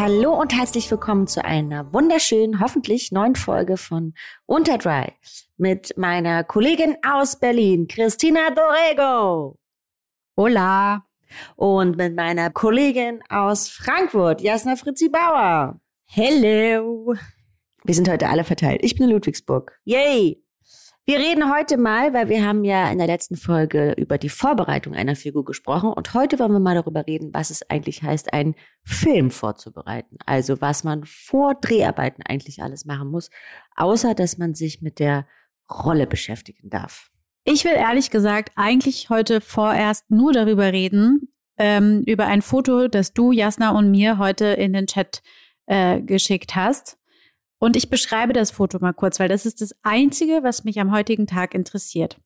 Hallo und herzlich willkommen zu einer wunderschönen, hoffentlich neuen Folge von Unterdry mit meiner Kollegin aus Berlin, Christina Dorego. Hola. Und mit meiner Kollegin aus Frankfurt, Jasna Fritzi Bauer. Hello. Wir sind heute alle verteilt. Ich bin in Ludwigsburg. Yay! Wir reden heute mal, weil wir haben ja in der letzten Folge über die Vorbereitung einer Figur gesprochen und heute wollen wir mal darüber reden, was es eigentlich heißt, einen Film vorzubereiten. Also was man vor Dreharbeiten eigentlich alles machen muss, außer dass man sich mit der Rolle beschäftigen darf. Ich will ehrlich gesagt eigentlich heute vorerst nur darüber reden, ähm, über ein Foto, das du, Jasna, und mir heute in den Chat äh, geschickt hast. Und ich beschreibe das Foto mal kurz, weil das ist das Einzige, was mich am heutigen Tag interessiert.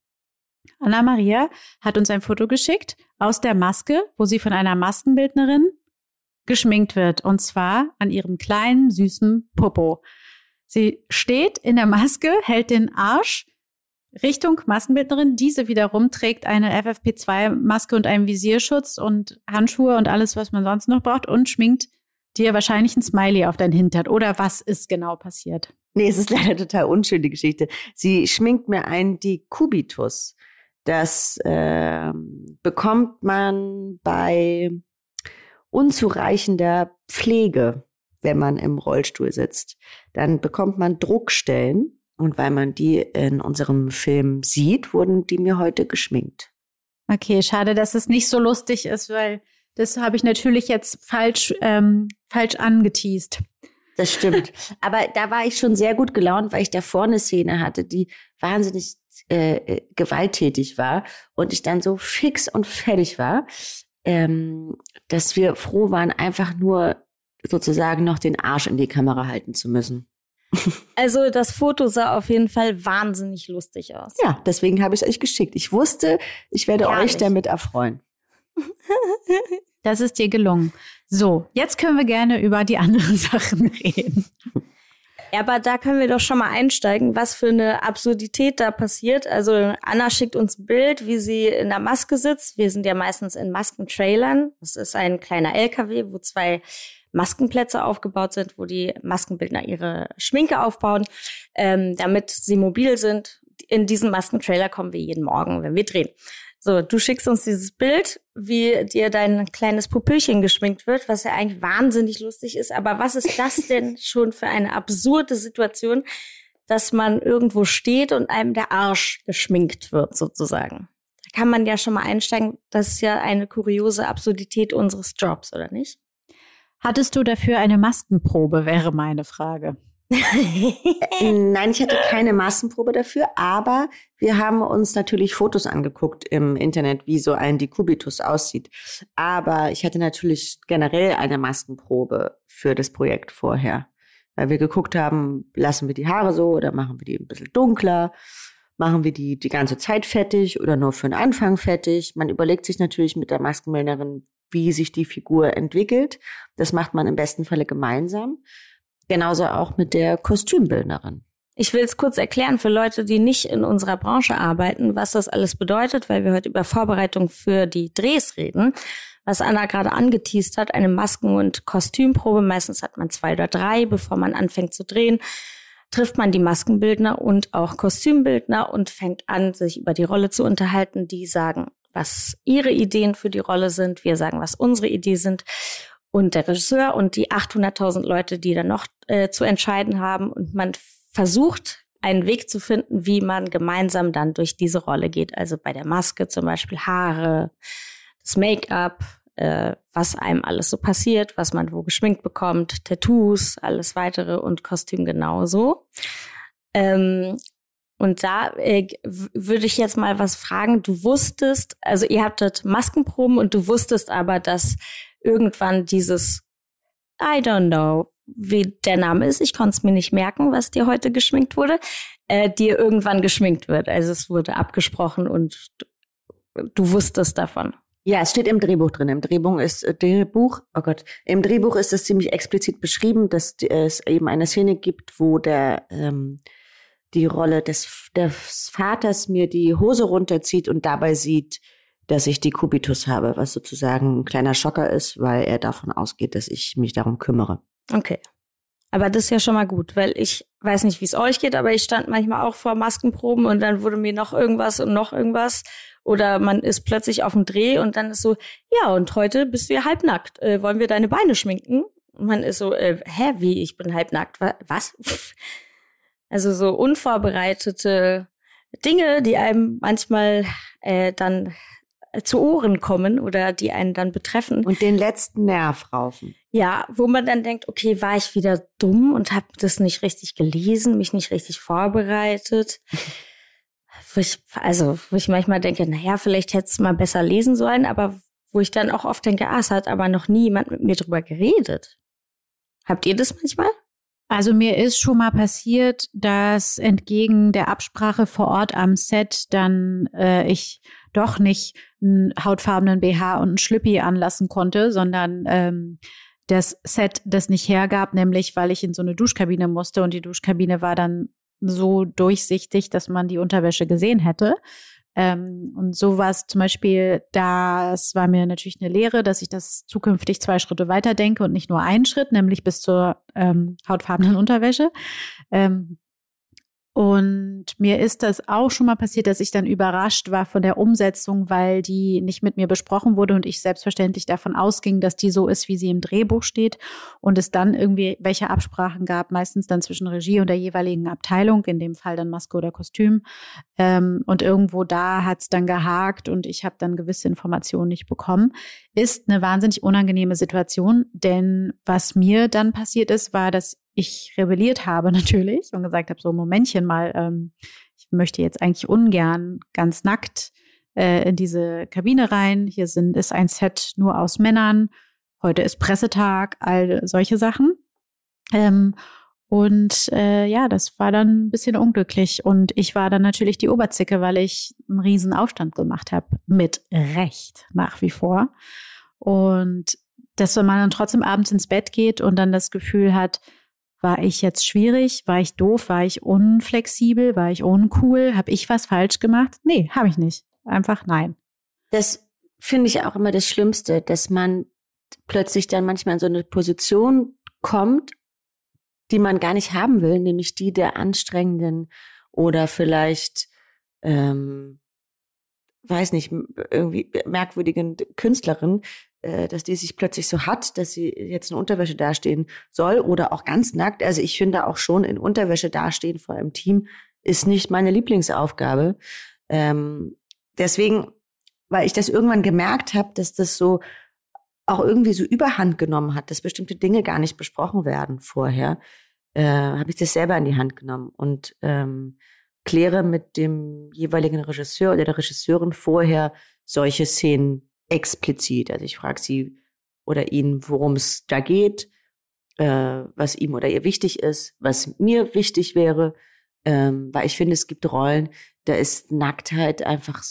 Anna Maria hat uns ein Foto geschickt aus der Maske, wo sie von einer Maskenbildnerin geschminkt wird. Und zwar an ihrem kleinen, süßen Popo. Sie steht in der Maske, hält den Arsch Richtung Maskenbildnerin. Diese wiederum trägt eine FFP2-Maske und einen Visierschutz und Handschuhe und alles, was man sonst noch braucht und schminkt dir wahrscheinlich ein Smiley auf dein Hintern. Oder was ist genau passiert? Nee, es ist leider total unschön, die Geschichte. Sie schminkt mir ein Dekubitus. Das äh, bekommt man bei unzureichender Pflege, wenn man im Rollstuhl sitzt. Dann bekommt man Druckstellen. Und weil man die in unserem Film sieht, wurden die mir heute geschminkt. Okay, schade, dass es nicht so lustig ist, weil das habe ich natürlich jetzt falsch, ähm, falsch angeteased. Das stimmt. Aber da war ich schon sehr gut gelaunt, weil ich da vorne Szene hatte, die wahnsinnig äh, äh, gewalttätig war und ich dann so fix und fertig war, ähm, dass wir froh waren, einfach nur sozusagen noch den Arsch in die Kamera halten zu müssen. Also das Foto sah auf jeden Fall wahnsinnig lustig aus. Ja, deswegen habe ich es euch geschickt. Ich wusste, ich werde Herrlich. euch damit erfreuen. Das ist dir gelungen. So, jetzt können wir gerne über die anderen Sachen reden. Ja, aber da können wir doch schon mal einsteigen, was für eine Absurdität da passiert. Also Anna schickt uns ein Bild, wie sie in der Maske sitzt. Wir sind ja meistens in Maskentrailern. Das ist ein kleiner LKW, wo zwei Maskenplätze aufgebaut sind, wo die Maskenbildner ihre Schminke aufbauen, ähm, damit sie mobil sind. In diesen Maskentrailer kommen wir jeden Morgen, wenn wir drehen. So, du schickst uns dieses Bild, wie dir dein kleines Pupillchen geschminkt wird, was ja eigentlich wahnsinnig lustig ist. Aber was ist das denn schon für eine absurde Situation, dass man irgendwo steht und einem der Arsch geschminkt wird, sozusagen? Da kann man ja schon mal einsteigen. Das ist ja eine kuriose Absurdität unseres Jobs, oder nicht? Hattest du dafür eine Maskenprobe, wäre meine Frage. Nein, ich hatte keine Massenprobe dafür, aber wir haben uns natürlich Fotos angeguckt im Internet, wie so ein Dekubitus aussieht. Aber ich hatte natürlich generell eine Maskenprobe für das Projekt vorher, weil wir geguckt haben, lassen wir die Haare so oder machen wir die ein bisschen dunkler, machen wir die die ganze Zeit fettig oder nur für den Anfang fettig. Man überlegt sich natürlich mit der Maskenbildnerin, wie sich die Figur entwickelt. Das macht man im besten Falle gemeinsam. Genauso auch mit der Kostümbildnerin. Ich will es kurz erklären für Leute, die nicht in unserer Branche arbeiten, was das alles bedeutet, weil wir heute über Vorbereitung für die Drehs reden. Was Anna gerade angeteased hat, eine Masken- und Kostümprobe. Meistens hat man zwei oder drei, bevor man anfängt zu drehen. Trifft man die Maskenbildner und auch Kostümbildner und fängt an, sich über die Rolle zu unterhalten. Die sagen, was ihre Ideen für die Rolle sind. Wir sagen, was unsere Ideen sind und der Regisseur und die 800.000 Leute, die dann noch äh, zu entscheiden haben. Und man versucht, einen Weg zu finden, wie man gemeinsam dann durch diese Rolle geht. Also bei der Maske zum Beispiel Haare, das Make-up, äh, was einem alles so passiert, was man wo geschminkt bekommt, Tattoos, alles weitere und Kostüm genauso. Ähm, und da äh, würde ich jetzt mal was fragen. Du wusstest, also ihr hattet Maskenproben und du wusstest aber, dass irgendwann dieses I don't know, wie der Name ist, ich konnte es mir nicht merken, was dir heute geschminkt wurde, äh, dir irgendwann geschminkt wird. Also es wurde abgesprochen und du, du wusstest davon. Ja, es steht im Drehbuch drin. Im Drehbuch ist äh, Drehbuch, oh Gott, im Drehbuch ist es ziemlich explizit beschrieben, dass es eben eine Szene gibt, wo der ähm, die Rolle des, des Vaters mir die Hose runterzieht und dabei sieht, dass ich die Kubitus habe, was sozusagen ein kleiner Schocker ist, weil er davon ausgeht, dass ich mich darum kümmere. Okay. Aber das ist ja schon mal gut, weil ich weiß nicht, wie es euch geht, aber ich stand manchmal auch vor Maskenproben und dann wurde mir noch irgendwas und noch irgendwas. Oder man ist plötzlich auf dem Dreh und dann ist so, ja, und heute bist du ja halbnackt. Äh, wollen wir deine Beine schminken? Und man ist so, äh, hä, wie, ich bin halbnackt? Was? Also so unvorbereitete Dinge, die einem manchmal äh, dann zu Ohren kommen oder die einen dann betreffen. Und den letzten Nerv raufen. Ja, wo man dann denkt, okay, war ich wieder dumm und habe das nicht richtig gelesen, mich nicht richtig vorbereitet. wo ich, also, wo ich manchmal denke, naja, vielleicht hätte es mal besser lesen sollen, aber wo ich dann auch oft denke, ah, es hat aber noch nie jemand mit mir drüber geredet. Habt ihr das manchmal? Also mir ist schon mal passiert, dass entgegen der Absprache vor Ort am Set dann äh, ich doch nicht einen hautfarbenen BH und einen Schlüppi anlassen konnte, sondern ähm, das Set das nicht hergab, nämlich weil ich in so eine Duschkabine musste und die Duschkabine war dann so durchsichtig, dass man die Unterwäsche gesehen hätte. Ähm, und sowas zum Beispiel, das war mir natürlich eine Lehre, dass ich das zukünftig zwei Schritte weiter denke und nicht nur einen Schritt, nämlich bis zur ähm, hautfarbenen Unterwäsche. Ähm, und mir ist das auch schon mal passiert, dass ich dann überrascht war von der Umsetzung, weil die nicht mit mir besprochen wurde und ich selbstverständlich davon ausging, dass die so ist, wie sie im Drehbuch steht und es dann irgendwie welche Absprachen gab, meistens dann zwischen Regie und der jeweiligen Abteilung, in dem Fall dann Maske oder Kostüm. Ähm, und irgendwo da hat's dann gehakt und ich habe dann gewisse Informationen nicht bekommen. Ist eine wahnsinnig unangenehme Situation, denn was mir dann passiert ist, war, dass ich rebelliert habe natürlich und gesagt habe, so Momentchen mal, ähm, ich möchte jetzt eigentlich ungern ganz nackt äh, in diese Kabine rein. Hier sind, ist ein Set nur aus Männern. Heute ist Pressetag, all solche Sachen. Ähm, und äh, ja, das war dann ein bisschen unglücklich. Und ich war dann natürlich die Oberzicke, weil ich einen riesen Aufstand gemacht habe. Mit Recht nach wie vor. Und dass man dann trotzdem abends ins Bett geht und dann das Gefühl hat, war ich jetzt schwierig? War ich doof? War ich unflexibel? War ich uncool? Habe ich was falsch gemacht? Nee, habe ich nicht. Einfach nein. Das finde ich auch immer das Schlimmste, dass man plötzlich dann manchmal in so eine Position kommt, die man gar nicht haben will, nämlich die der anstrengenden oder vielleicht, ähm, weiß nicht, irgendwie merkwürdigen Künstlerin, dass die sich plötzlich so hat, dass sie jetzt in Unterwäsche dastehen soll oder auch ganz nackt. Also ich finde auch schon in Unterwäsche dastehen vor einem Team ist nicht meine Lieblingsaufgabe. Ähm, deswegen, weil ich das irgendwann gemerkt habe, dass das so auch irgendwie so Überhand genommen hat, dass bestimmte Dinge gar nicht besprochen werden vorher, äh, habe ich das selber in die Hand genommen und ähm, kläre mit dem jeweiligen Regisseur oder der Regisseurin vorher solche Szenen explizit. Also ich frage sie oder ihn, worum es da geht, äh, was ihm oder ihr wichtig ist, was mir wichtig wäre, ähm, weil ich finde, es gibt Rollen, da ist Nacktheit einfach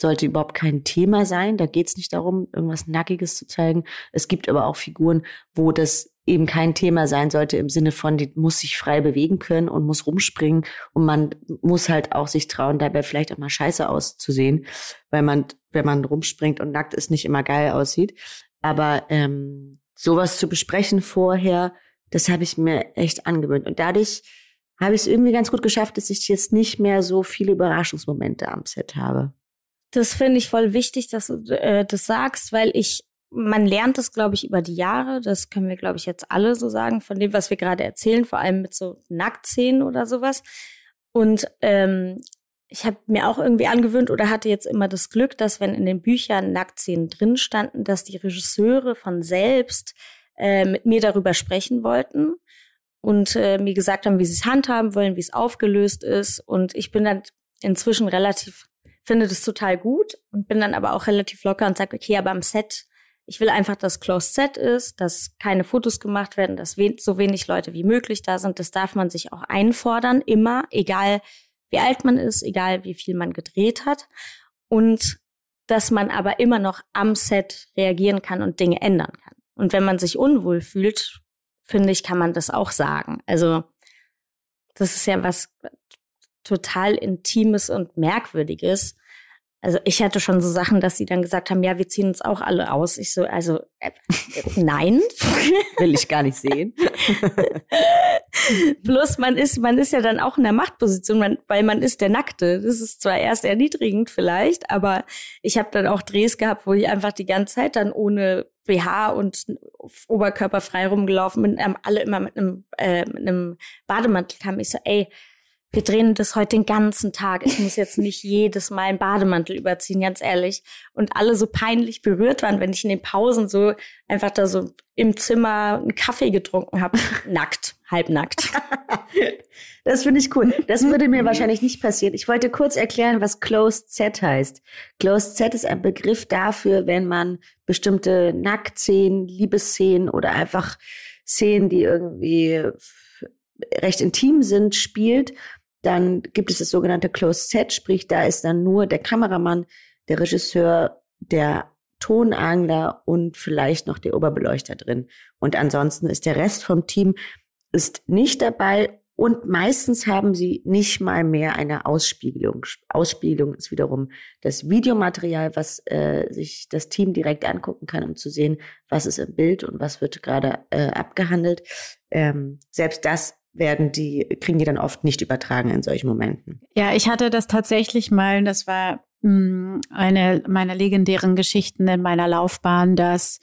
sollte überhaupt kein Thema sein. Da geht es nicht darum, irgendwas Nackiges zu zeigen. Es gibt aber auch Figuren, wo das eben kein Thema sein sollte im Sinne von, die muss sich frei bewegen können und muss rumspringen und man muss halt auch sich trauen, dabei vielleicht auch mal scheiße auszusehen, weil man, wenn man rumspringt und nackt ist, nicht immer geil aussieht. Aber ähm, sowas zu besprechen vorher, das habe ich mir echt angewöhnt. Und dadurch habe ich es irgendwie ganz gut geschafft, dass ich jetzt nicht mehr so viele Überraschungsmomente am Set habe. Das finde ich voll wichtig, dass du äh, das sagst, weil ich man lernt es, glaube ich, über die Jahre. Das können wir, glaube ich, jetzt alle so sagen, von dem, was wir gerade erzählen, vor allem mit so Nacktszenen oder sowas. Und ähm, ich habe mir auch irgendwie angewöhnt oder hatte jetzt immer das Glück, dass wenn in den Büchern Nacktszenen drin standen, dass die Regisseure von selbst äh, mit mir darüber sprechen wollten und äh, mir gesagt haben, wie sie es handhaben wollen, wie es aufgelöst ist. Und ich bin dann inzwischen relativ, finde das total gut und bin dann aber auch relativ locker und sage, okay, aber am Set, ich will einfach, dass Closed Set ist, dass keine Fotos gemacht werden, dass we so wenig Leute wie möglich da sind. Das darf man sich auch einfordern, immer, egal wie alt man ist, egal wie viel man gedreht hat. Und dass man aber immer noch am Set reagieren kann und Dinge ändern kann. Und wenn man sich unwohl fühlt, finde ich, kann man das auch sagen. Also, das ist ja was total Intimes und Merkwürdiges. Also ich hatte schon so Sachen, dass sie dann gesagt haben, ja, wir ziehen uns auch alle aus. Ich so, also äh, nein, will ich gar nicht sehen. Bloß man ist, man ist ja dann auch in der Machtposition, man, weil man ist der Nackte. Das ist zwar erst erniedrigend vielleicht, aber ich habe dann auch Drehs gehabt, wo ich einfach die ganze Zeit dann ohne BH und Oberkörper frei rumgelaufen bin, ähm, alle immer mit einem, äh, mit einem Bademantel kamen. Ich so, ey, wir drehen das heute den ganzen Tag. Ich muss jetzt nicht jedes Mal einen Bademantel überziehen, ganz ehrlich. Und alle so peinlich berührt waren, wenn ich in den Pausen so einfach da so im Zimmer einen Kaffee getrunken habe. nackt, halbnackt. Das finde ich cool. Das würde mir wahrscheinlich nicht passieren. Ich wollte kurz erklären, was Closed Set heißt. Closed Set ist ein Begriff dafür, wenn man bestimmte Nacktszenen, Liebesszenen oder einfach Szenen, die irgendwie recht intim sind, spielt dann gibt es das sogenannte Closed Set, sprich, da ist dann nur der Kameramann, der Regisseur, der Tonangler und vielleicht noch der Oberbeleuchter drin. Und ansonsten ist der Rest vom Team ist nicht dabei und meistens haben sie nicht mal mehr eine Ausspiegelung. Ausspiegelung ist wiederum das Videomaterial, was äh, sich das Team direkt angucken kann, um zu sehen, was ist im Bild und was wird gerade äh, abgehandelt. Ähm, selbst das werden die, kriegen die dann oft nicht übertragen in solchen Momenten. Ja, ich hatte das tatsächlich mal, das war mh, hm, eine meiner legendären Geschichten in meiner Laufbahn, dass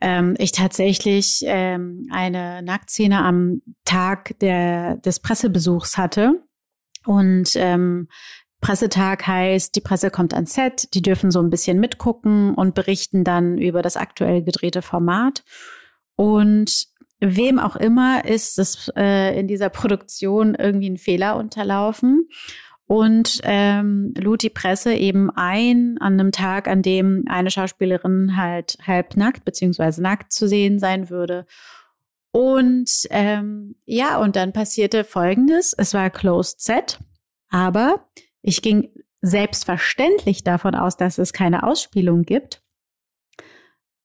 ähm, ich tatsächlich ähm, eine Nacktszene am Tag der, des Pressebesuchs hatte. Und ähm, Pressetag heißt, die Presse kommt ans Set, die dürfen so ein bisschen mitgucken und berichten dann über das aktuell gedrehte Format. Und wem auch immer ist es äh, in dieser Produktion irgendwie ein Fehler unterlaufen und ähm, lud die Presse eben ein an einem Tag, an dem eine Schauspielerin halt halbnackt beziehungsweise nackt zu sehen sein würde. Und ähm, ja, und dann passierte Folgendes: Es war Closed Set, aber ich ging selbstverständlich davon aus, dass es keine Ausspielung gibt.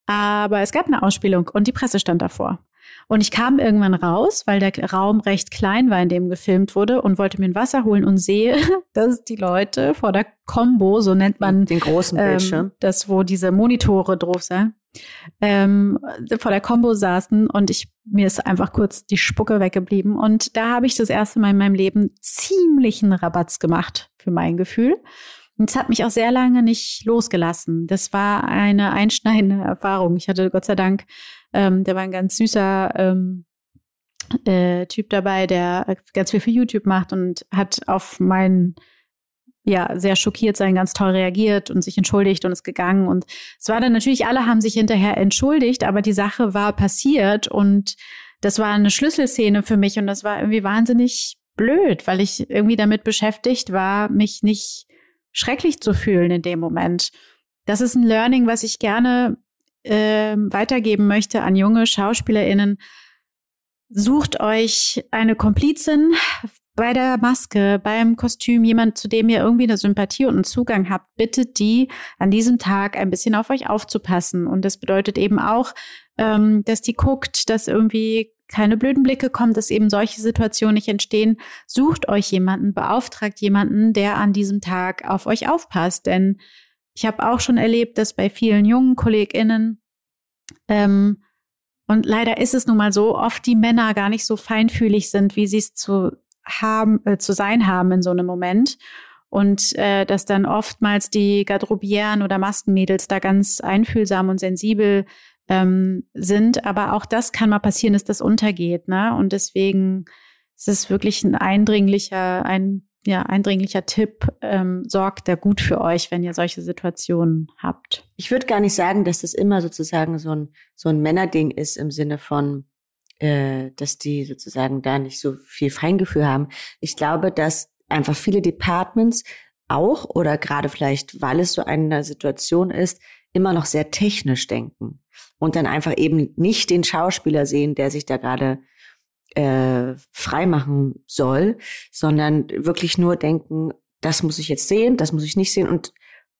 Aber es gab eine Ausspielung und die Presse stand davor. Und ich kam irgendwann raus, weil der Raum recht klein war, in dem gefilmt wurde und wollte mir ein Wasser holen und sehe, dass die Leute vor der Combo, so nennt man den großen ähm, Bildschirm, ähm, das, wo diese Monitore drauf sind, ähm, vor der Combo saßen und ich mir ist einfach kurz die Spucke weggeblieben und da habe ich das erste Mal in meinem Leben ziemlichen Rabatz gemacht für mein Gefühl. Und es hat mich auch sehr lange nicht losgelassen. Das war eine einschneidende Erfahrung. Ich hatte Gott sei Dank ähm, der war ein ganz süßer ähm, äh, Typ dabei, der ganz viel für YouTube macht und hat auf meinen ja, sehr schockiert sein, ganz toll reagiert und sich entschuldigt und ist gegangen. Und es war dann natürlich, alle haben sich hinterher entschuldigt, aber die Sache war passiert und das war eine Schlüsselszene für mich und das war irgendwie wahnsinnig blöd, weil ich irgendwie damit beschäftigt war, mich nicht schrecklich zu fühlen in dem Moment. Das ist ein Learning, was ich gerne äh, weitergeben möchte an junge SchauspielerInnen, sucht euch eine Komplizin bei der Maske, beim Kostüm, jemand, zu dem ihr irgendwie eine Sympathie und einen Zugang habt, bittet die an diesem Tag ein bisschen auf euch aufzupassen. Und das bedeutet eben auch, ähm, dass die guckt, dass irgendwie keine blöden Blicke kommen, dass eben solche Situationen nicht entstehen. Sucht euch jemanden, beauftragt jemanden, der an diesem Tag auf euch aufpasst. Denn ich habe auch schon erlebt, dass bei vielen jungen KollegInnen ähm, und leider ist es nun mal so, oft die Männer gar nicht so feinfühlig sind, wie sie es zu haben, äh, zu sein haben in so einem Moment. Und äh, dass dann oftmals die Garderobieren oder Maskenmädels da ganz einfühlsam und sensibel ähm, sind. Aber auch das kann mal passieren, dass das untergeht. Ne? Und deswegen ist es wirklich ein eindringlicher, ein ja, eindringlicher Tipp. Ähm, sorgt da gut für euch, wenn ihr solche Situationen habt. Ich würde gar nicht sagen, dass das immer sozusagen so ein, so ein Männerding ist im Sinne von, äh, dass die sozusagen da nicht so viel Feingefühl haben. Ich glaube, dass einfach viele Departments auch oder gerade vielleicht, weil es so eine Situation ist, immer noch sehr technisch denken und dann einfach eben nicht den Schauspieler sehen, der sich da gerade äh, freimachen soll, sondern wirklich nur denken, das muss ich jetzt sehen, das muss ich nicht sehen. Und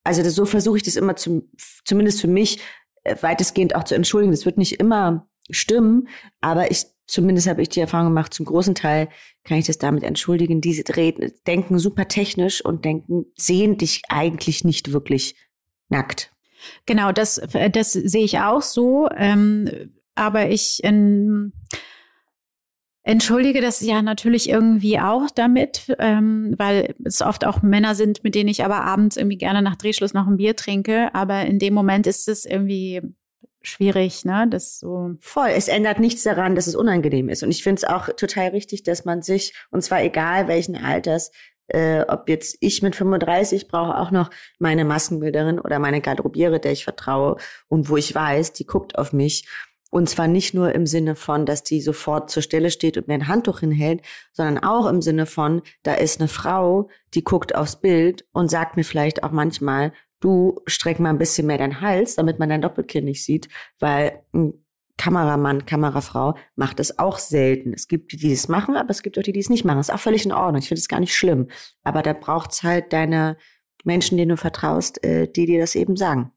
also das, so versuche ich das immer zum, zumindest für mich äh, weitestgehend auch zu entschuldigen. Das wird nicht immer stimmen, aber ich zumindest habe ich die Erfahrung gemacht, zum großen Teil kann ich das damit entschuldigen. Diese reden, denken super technisch und denken, sehen dich eigentlich nicht wirklich nackt. Genau, das, das sehe ich auch so. Ähm, aber ich ähm, entschuldige das ja natürlich irgendwie auch damit, ähm, weil es oft auch Männer sind, mit denen ich aber abends irgendwie gerne nach Drehschluss noch ein Bier trinke. Aber in dem Moment ist es irgendwie schwierig, ne? Das so. Voll. Es ändert nichts daran, dass es unangenehm ist. Und ich finde es auch total richtig, dass man sich, und zwar egal welchen Alters, äh, ob jetzt ich mit 35 brauche auch noch meine Maskenbilderin oder meine Garderobiere, der ich vertraue und wo ich weiß, die guckt auf mich. Und zwar nicht nur im Sinne von, dass die sofort zur Stelle steht und mir ein Handtuch hinhält, sondern auch im Sinne von, da ist eine Frau, die guckt aufs Bild und sagt mir vielleicht auch manchmal, du streck mal ein bisschen mehr deinen Hals, damit man dein Doppelkinn nicht sieht, weil ein Kameramann, Kamerafrau macht es auch selten. Es gibt die, die es machen, aber es gibt auch die, die es nicht machen. Ist auch völlig in Ordnung. Ich finde es gar nicht schlimm. Aber da braucht's halt deine Menschen, denen du vertraust, äh, die dir das eben sagen.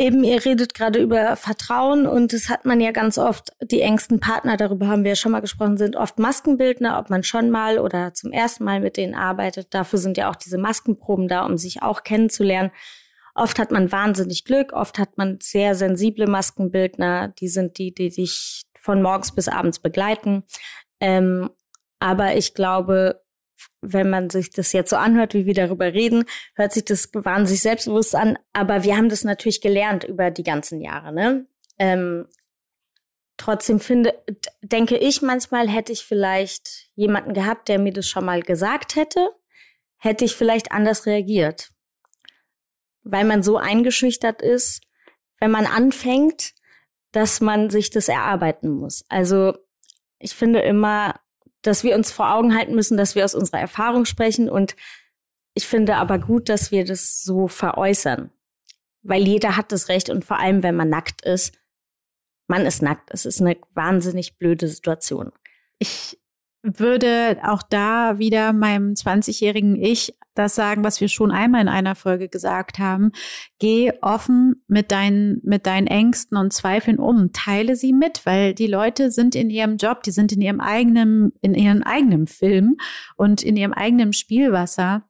Eben, ihr redet gerade über Vertrauen und das hat man ja ganz oft, die engsten Partner, darüber haben wir ja schon mal gesprochen, sind oft Maskenbildner, ob man schon mal oder zum ersten Mal mit denen arbeitet. Dafür sind ja auch diese Maskenproben da, um sich auch kennenzulernen. Oft hat man wahnsinnig Glück, oft hat man sehr sensible Maskenbildner, die sind die, die dich von morgens bis abends begleiten. Ähm, aber ich glaube, wenn man sich das jetzt so anhört, wie wir darüber reden, hört sich das wahnsinnig selbstbewusst an. Aber wir haben das natürlich gelernt über die ganzen Jahre. Ne? Ähm, trotzdem finde, denke ich, manchmal hätte ich vielleicht jemanden gehabt, der mir das schon mal gesagt hätte, hätte ich vielleicht anders reagiert. Weil man so eingeschüchtert ist, wenn man anfängt, dass man sich das erarbeiten muss. Also ich finde immer, dass wir uns vor Augen halten müssen, dass wir aus unserer Erfahrung sprechen. Und ich finde aber gut, dass wir das so veräußern. Weil jeder hat das Recht und vor allem, wenn man nackt ist, man ist nackt. Es ist eine wahnsinnig blöde Situation. Ich würde auch da wieder meinem 20-jährigen Ich das sagen, was wir schon einmal in einer Folge gesagt haben. Geh offen mit deinen, mit deinen Ängsten und Zweifeln um. Teile sie mit, weil die Leute sind in ihrem Job, die sind in ihrem eigenen, in ihrem eigenen Film und in ihrem eigenen Spielwasser.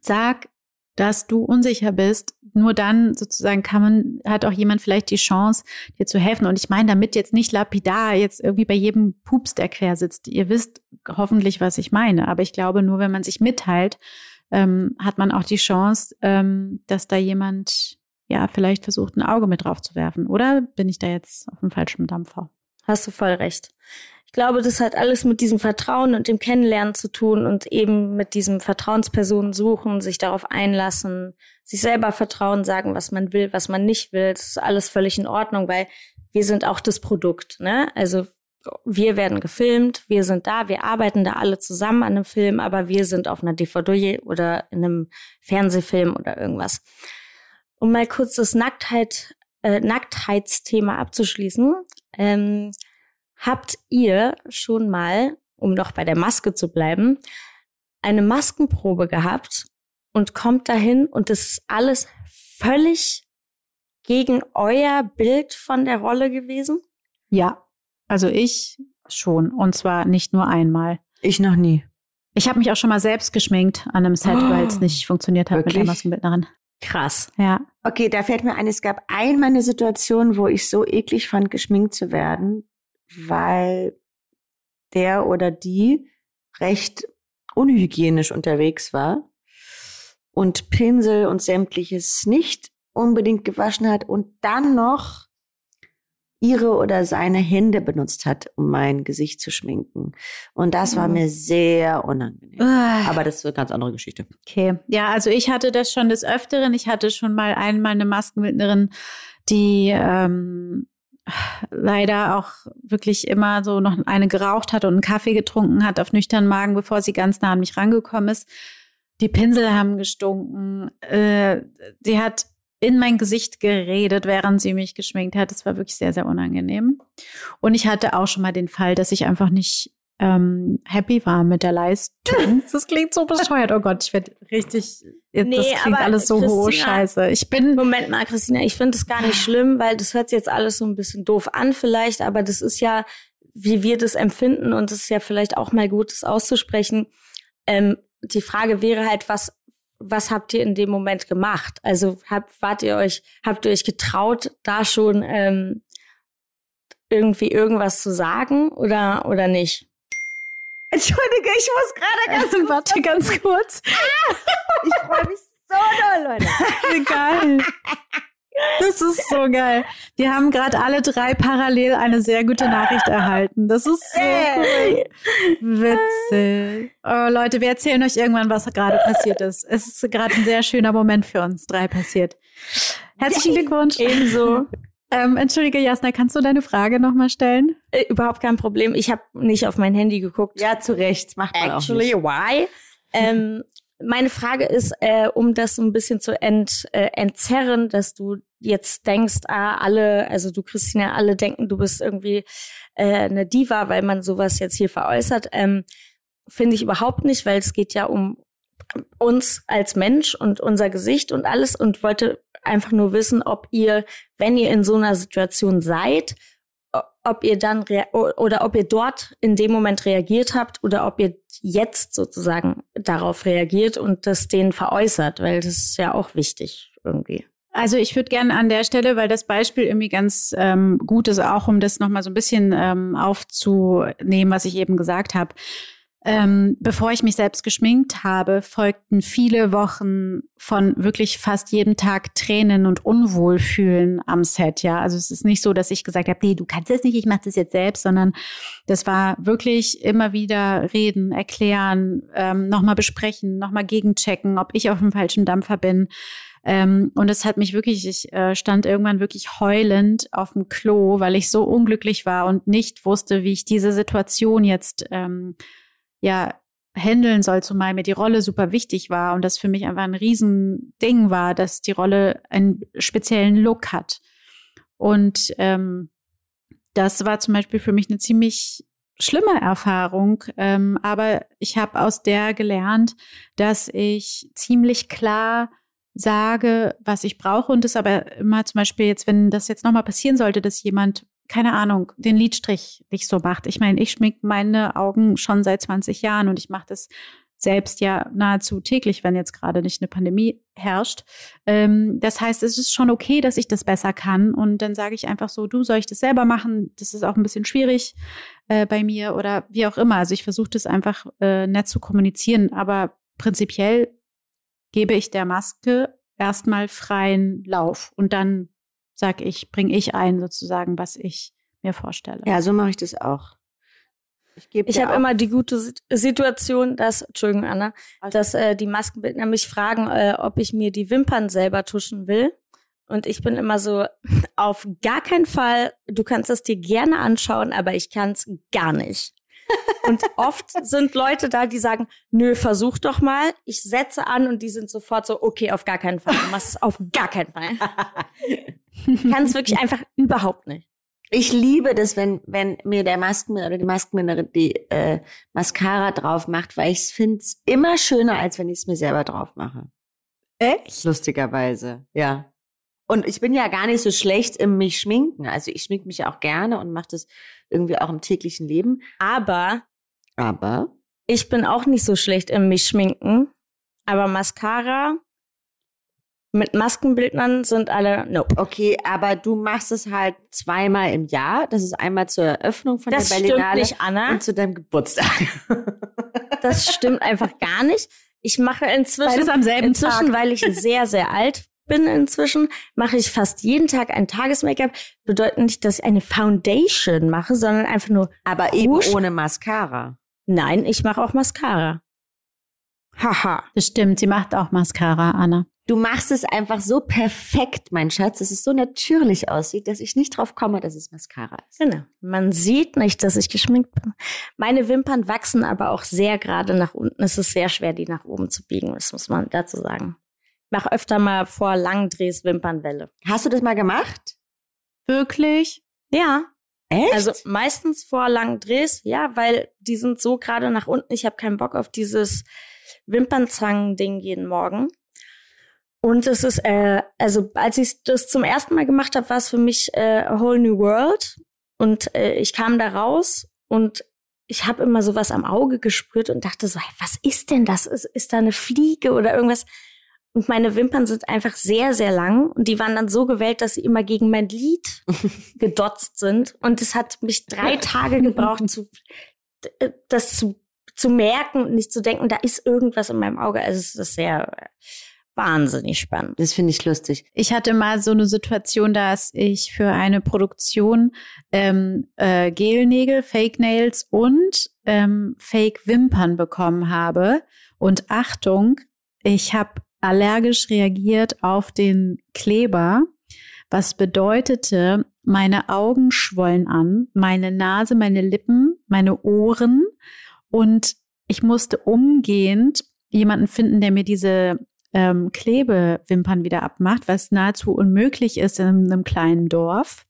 Sag, dass du unsicher bist. Nur dann sozusagen kann man, hat auch jemand vielleicht die Chance, dir zu helfen. Und ich meine damit jetzt nicht lapidar, jetzt irgendwie bei jedem Pups, der quer sitzt. Ihr wisst hoffentlich, was ich meine. Aber ich glaube, nur wenn man sich mitteilt, ähm, hat man auch die Chance, ähm, dass da jemand ja vielleicht versucht, ein Auge mit drauf zu werfen. Oder bin ich da jetzt auf dem falschen Dampfer? Hast du voll recht. Ich glaube, das hat alles mit diesem Vertrauen und dem Kennenlernen zu tun und eben mit diesem Vertrauenspersonen suchen, sich darauf einlassen, sich selber vertrauen, sagen, was man will, was man nicht will. Das ist alles völlig in Ordnung, weil wir sind auch das Produkt. Ne? Also wir werden gefilmt, wir sind da, wir arbeiten da alle zusammen an einem Film, aber wir sind auf einer DVD oder in einem Fernsehfilm oder irgendwas. Um mal kurz das Nacktheit, äh, Nacktheitsthema abzuschließen, ähm, habt ihr schon mal, um noch bei der Maske zu bleiben, eine Maskenprobe gehabt und kommt dahin und das ist alles völlig gegen euer Bild von der Rolle gewesen? Ja. Also ich schon. Und zwar nicht nur einmal. Ich noch nie. Ich habe mich auch schon mal selbst geschminkt an einem Set, oh, weil es nicht funktioniert hat wirklich? mit der Maskenbildnerin. Krass. Ja. Okay, da fällt mir ein, es gab einmal eine Situation, wo ich so eklig fand, geschminkt zu werden, weil der oder die recht unhygienisch unterwegs war und Pinsel und sämtliches nicht unbedingt gewaschen hat und dann noch ihre oder seine Hände benutzt hat, um mein Gesicht zu schminken. Und das war mir sehr unangenehm. Ah. Aber das ist eine ganz andere Geschichte. Okay, ja, also ich hatte das schon des Öfteren. Ich hatte schon mal einmal eine Maskenbildnerin, die ähm, leider auch wirklich immer so noch eine geraucht hat und einen Kaffee getrunken hat auf nüchternen Magen, bevor sie ganz nah an mich rangekommen ist. Die Pinsel haben gestunken. Äh, sie hat in mein Gesicht geredet, während sie mich geschminkt hat. Das war wirklich sehr, sehr unangenehm. Und ich hatte auch schon mal den Fall, dass ich einfach nicht ähm, happy war mit der Leistung. Das klingt so bescheuert. Oh Gott, ich werde richtig. Jetzt, Nee, das klingt aber alles so Christina- Scheiße. Ich bin. Moment mal, Christina, ich finde es gar nicht schlimm, weil das hört sich jetzt alles so ein bisschen doof an vielleicht, aber das ist ja, wie wir das empfinden und es ist ja vielleicht auch mal gut, das auszusprechen. Ähm, die Frage wäre halt, was, was habt ihr in dem Moment gemacht? Also habt, wart ihr euch, habt ihr euch getraut, da schon ähm, irgendwie irgendwas zu sagen oder, oder nicht? Entschuldige, ich muss gerade Also, warte ganz kurz. Ich freue mich so doll, Leute. Geil. Das ist so geil. Wir haben gerade alle drei parallel eine sehr gute Nachricht erhalten. Das ist so cool. Witzig. Oh, Leute, wir erzählen euch irgendwann, was gerade passiert ist. Es ist gerade ein sehr schöner Moment für uns drei passiert. Herzlichen Glückwunsch. Ebenso. Ähm, Entschuldige, Jasna, kannst du deine Frage nochmal stellen? Äh, überhaupt kein Problem. Ich habe nicht auf mein Handy geguckt. Ja, zu Recht. Macht man Actually, auch nicht. why? ähm, meine Frage ist, äh, um das so ein bisschen zu ent, äh, entzerren, dass du jetzt denkst, ah, alle, also du Christina, alle denken, du bist irgendwie äh, eine Diva, weil man sowas jetzt hier veräußert. Ähm, Finde ich überhaupt nicht, weil es geht ja um uns als Mensch und unser Gesicht und alles und wollte einfach nur wissen, ob ihr, wenn ihr in so einer Situation seid, ob ihr dann oder ob ihr dort in dem Moment reagiert habt oder ob ihr jetzt sozusagen darauf reagiert und das denen veräußert, weil das ist ja auch wichtig irgendwie. Also ich würde gerne an der Stelle, weil das Beispiel irgendwie ganz ähm, gut ist, auch um das nochmal so ein bisschen ähm, aufzunehmen, was ich eben gesagt habe. Ähm, bevor ich mich selbst geschminkt habe, folgten viele Wochen von wirklich fast jedem Tag Tränen und Unwohlfühlen am Set. Ja, also es ist nicht so, dass ich gesagt habe, nee, du kannst das nicht, ich mache das jetzt selbst, sondern das war wirklich immer wieder reden, erklären, ähm, nochmal besprechen, nochmal gegenchecken, ob ich auf dem falschen Dampfer bin. Ähm, und es hat mich wirklich, ich äh, stand irgendwann wirklich heulend auf dem Klo, weil ich so unglücklich war und nicht wusste, wie ich diese Situation jetzt ähm, ja handeln soll, zumal mir die Rolle super wichtig war und das für mich einfach ein Riesending war, dass die Rolle einen speziellen Look hat. Und ähm, das war zum Beispiel für mich eine ziemlich schlimme Erfahrung, ähm, aber ich habe aus der gelernt, dass ich ziemlich klar sage, was ich brauche und das aber immer zum Beispiel jetzt, wenn das jetzt nochmal passieren sollte, dass jemand, keine Ahnung, den Lidstrich nicht so macht. Ich meine, ich schmink meine Augen schon seit 20 Jahren und ich mache das selbst ja nahezu täglich, wenn jetzt gerade nicht eine Pandemie herrscht. Ähm, das heißt, es ist schon okay, dass ich das besser kann. Und dann sage ich einfach so, du soll ich das selber machen? Das ist auch ein bisschen schwierig äh, bei mir oder wie auch immer. Also ich versuche das einfach äh, nett zu kommunizieren, aber prinzipiell gebe ich der Maske erstmal freien Lauf und dann sage ich, bringe ich ein sozusagen, was ich mir vorstelle. Ja, so mache ich das auch. Ich gebe Ich habe immer die gute Sit- Situation, dass, Entschuldigung, Anna, dass äh, die Maskenbildner mich fragen, äh, ob ich mir die Wimpern selber tuschen will. Und ich bin immer so, auf gar keinen Fall, du kannst es dir gerne anschauen, aber ich kann es gar nicht. Und oft sind Leute da, die sagen, nö, versuch doch mal. Ich setze an und die sind sofort so, okay, auf gar keinen Fall. Du machst es auf gar keinen Fall. Ich kann es wirklich einfach überhaupt nicht. Ich liebe das, wenn, wenn mir der Maskenbildner oder die Maskenbildnerin die äh, Mascara drauf macht, weil ich finde es immer schöner, als wenn ich es mir selber drauf mache. Echt? Lustigerweise, ja. Und ich bin ja gar nicht so schlecht im mich schminken. Also ich schmink mich auch gerne und mache das irgendwie auch im täglichen Leben. Aber Aber Ich bin auch nicht so schlecht im mich schminken, aber Mascara mit Maskenbildnern sind alle nope. okay, aber du machst es halt zweimal im Jahr. Das ist einmal zur Eröffnung von Das der stimmt Berlinale nicht, Anna. und zu deinem Geburtstag. Das stimmt einfach gar nicht. Ich mache inzwischen, Beides am selben inzwischen, Tag. weil ich sehr, sehr alt bin inzwischen, mache ich fast jeden Tag ein Tages-Make-up. Bedeutet nicht, dass ich eine Foundation mache, sondern einfach nur. Aber eben ohne Mascara. Nein, ich mache auch Mascara. Haha. Das stimmt, sie macht auch Mascara, Anna. Du machst es einfach so perfekt, mein Schatz, dass es so natürlich aussieht, dass ich nicht drauf komme, dass es Mascara ist. Genau. Man sieht nicht, dass ich geschminkt bin. Meine Wimpern wachsen aber auch sehr gerade nach unten. Es ist sehr schwer, die nach oben zu biegen. Das muss man dazu sagen. Mache öfter mal vor langen Drehs Wimpernwelle. Hast du das mal gemacht? Wirklich? Ja. Echt? Also meistens vor langen Drehs, ja, weil die sind so gerade nach unten. Ich habe keinen Bock auf dieses Wimpernzangen-Ding jeden Morgen. Und es ist, äh, also als ich das zum ersten Mal gemacht habe, war es für mich äh, a whole new world. Und äh, ich kam da raus und ich habe immer sowas am Auge gespürt und dachte so, hey, was ist denn das? Ist, ist da eine Fliege oder irgendwas? Und meine Wimpern sind einfach sehr, sehr lang und die waren dann so gewählt, dass sie immer gegen mein Lied gedotzt sind. Und es hat mich drei Tage gebraucht, zu, äh, das zu, zu merken und nicht zu denken, da ist irgendwas in meinem Auge. Also es ist sehr wahnsinnig spannend. Das finde ich lustig. Ich hatte mal so eine Situation, dass ich für eine Produktion ähm, äh, Gelnägel, Fake Nails und ähm, Fake Wimpern bekommen habe. Und Achtung, ich habe allergisch reagiert auf den Kleber, was bedeutete, meine Augen schwollen an, meine Nase, meine Lippen, meine Ohren und ich musste umgehend jemanden finden, der mir diese ähm, Klebewimpern wieder abmacht, was nahezu unmöglich ist in einem kleinen Dorf.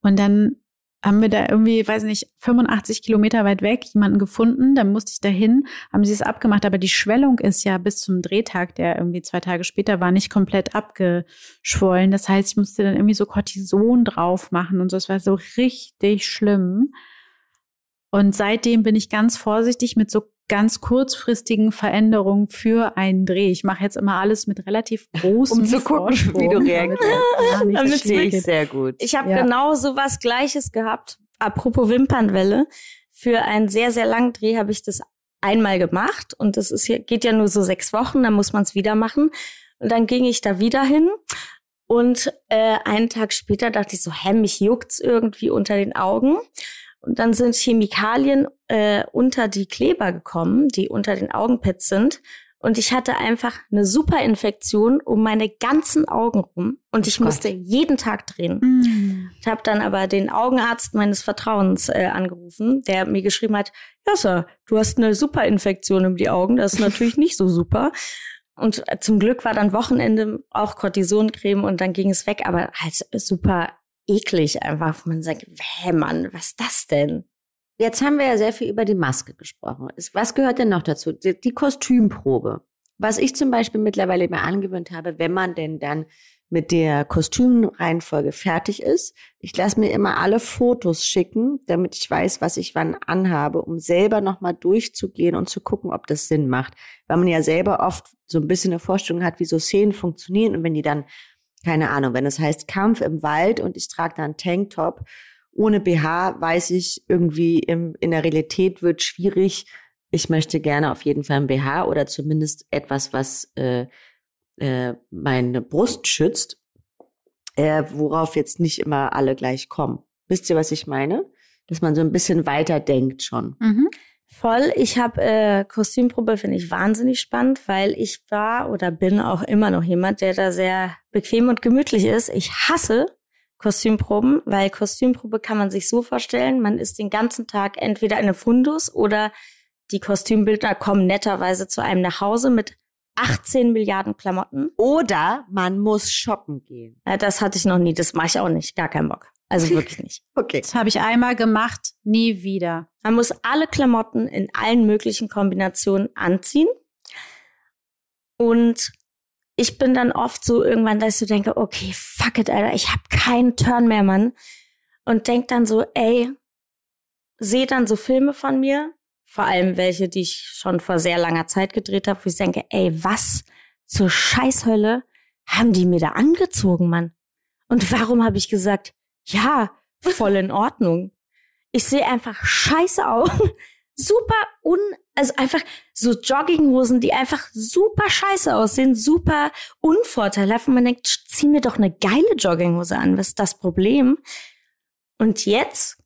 Und dann haben wir da irgendwie, weiß nicht, 85 Kilometer weit weg jemanden gefunden. Dann musste ich dahin, haben sie es abgemacht. Aber die Schwellung ist ja bis zum Drehtag, der irgendwie zwei Tage später war, nicht komplett abgeschwollen. Das heißt, ich musste dann irgendwie so Cortison drauf machen und so. Es war so richtig schlimm. Und seitdem bin ich ganz vorsichtig mit so ganz kurzfristigen Veränderungen für einen Dreh. Ich mache jetzt immer alles mit relativ großem Um zu gucken, Vorsprung, wie du reagierst. damit Das es verstehe ich sehr gut. Ich habe Ja. genau so was Gleiches gehabt. Apropos Wimpernwelle. Für einen sehr, sehr langen Dreh habe ich das einmal gemacht und das ist hier, geht ja nur so sechs Wochen, dann muss man es wieder machen. Und dann ging ich da wieder hin und äh, einen Tag später dachte ich so, hä, mich juckt's irgendwie unter den Augen. Und dann sind Chemikalien äh, unter die Kleber gekommen, die unter den Augenpads sind. Und ich hatte einfach eine super Infektion um meine ganzen Augen rum. Und ich Gott. musste jeden Tag drehen. Mm. Ich habe dann aber den Augenarzt meines Vertrauens äh, angerufen, der mir geschrieben hat, ja Sir, du hast eine Superinfektion um die Augen, das ist natürlich nicht so super. Und äh, zum Glück war dann Wochenende auch Cortisoncreme und dann ging es weg, aber halt super eklig einfach. Man sagt, hä Mann, was ist das denn? Jetzt haben wir ja sehr viel über die Maske gesprochen. Es- Was gehört denn noch dazu? Die, die Kostümprobe. Was ich zum Beispiel mittlerweile mir angewöhnt habe, wenn man denn dann mit der Kostümreihenfolge fertig ist, ich lasse mir immer alle Fotos schicken, damit ich weiß, was ich wann anhabe, um selber nochmal durchzugehen und zu gucken, ob das Sinn macht. Weil man ja selber oft so ein bisschen eine Vorstellung hat, wie so Szenen funktionieren und wenn die dann, keine Ahnung, wenn es heißt Kampf im Wald und ich trage da einen Tanktop ohne BH weiß ich irgendwie im, in der Realität wird schwierig. Ich möchte gerne auf jeden Fall ein BH oder zumindest etwas, was äh, äh, meine Brust schützt, äh, worauf jetzt nicht immer alle gleich kommen. Wisst ihr, was ich meine? Dass man so ein bisschen weiter denkt schon. Mhm. Voll. Ich habe äh, Kostümprobe, finde ich wahnsinnig spannend, weil ich war oder bin auch immer noch jemand, der da sehr bequem und gemütlich ist. Ich hasse Kostümproben, weil Kostümprobe kann man sich so vorstellen, man ist den ganzen Tag entweder in einem Fundus oder die Kostümbildner kommen netterweise zu einem nach Hause mit 18 Milliarden Klamotten. Oder man muss shoppen gehen. Äh, das hatte ich noch nie, das mache ich auch nicht, gar keinen Bock. Also wirklich nicht. Okay. Das habe ich einmal gemacht, nie wieder. Man muss alle Klamotten in allen möglichen Kombinationen anziehen. Und ich bin dann oft so irgendwann, dass ich so denke, okay, fuck it, Alter, ich habe keinen Turn mehr, Mann. Und denk dann so, ey, sehe dann so Filme von mir, vor allem welche, die ich schon vor sehr langer Zeit gedreht habe, wo ich denke, ey, was zur Scheißhölle haben die mir da angezogen, Mann? Und warum habe ich gesagt, ja, voll in Ordnung. Ich sehe einfach scheiße aus, super un, also einfach so Jogginghosen, die einfach super scheiße aussehen, super unvorteilhaft. Und man denkt, zieh mir doch eine geile Jogginghose an. Was ist das Problem? Und jetzt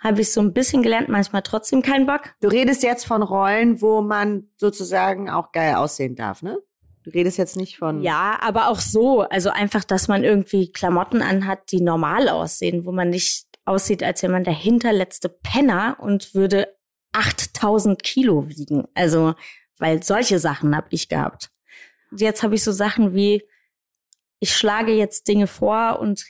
habe ich so ein bisschen gelernt, manchmal trotzdem keinen Bock. Du redest jetzt von Rollen, wo man sozusagen auch geil aussehen darf, ne? Du redest jetzt nicht von. Ja, aber auch so. Also einfach, dass man irgendwie Klamotten anhat, die normal aussehen, wo man nicht aussieht, als wäre man der hinterletzte Penner und würde 8000 Kilo wiegen. Also, weil solche Sachen habe ich gehabt. Jetzt habe ich so Sachen wie, ich schlage jetzt Dinge vor und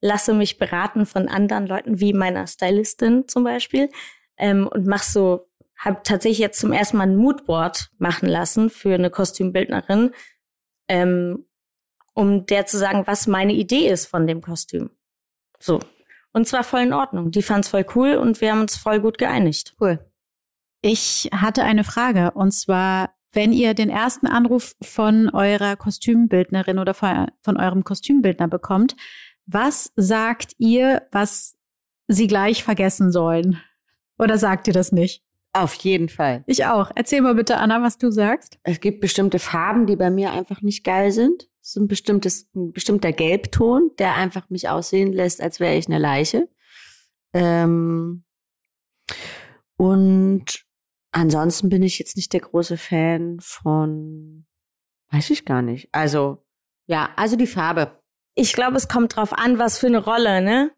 lasse mich beraten von anderen Leuten, wie meiner Stylistin zum Beispiel, ähm, und mach so, habe tatsächlich jetzt zum ersten Mal ein Moodboard machen lassen für eine Kostümbildnerin, ähm, um der zu sagen, was meine Idee ist von dem Kostüm. So. Und zwar voll in Ordnung. Die fand's voll cool und wir haben uns voll gut geeinigt. Cool. Ich hatte eine Frage und zwar, wenn ihr den ersten Anruf von eurer Kostümbildnerin oder von eurem Kostümbildner bekommt, was sagt ihr, was sie gleich vergessen sollen? Oder sagt ihr das nicht? Auf jeden Fall. Ich auch. Erzähl mal bitte, Anna, was du sagst. Es gibt bestimmte Farben, die bei mir einfach nicht geil sind. Es ist ein, bestimmtes, ein bestimmter Gelbton, der einfach mich aussehen lässt, als wäre ich eine Leiche. Ähm und ansonsten bin ich jetzt nicht der große Fan von, weiß ich gar nicht. Also, ja, also die Farbe. Ich glaube, es kommt drauf an, was für eine Rolle, ne?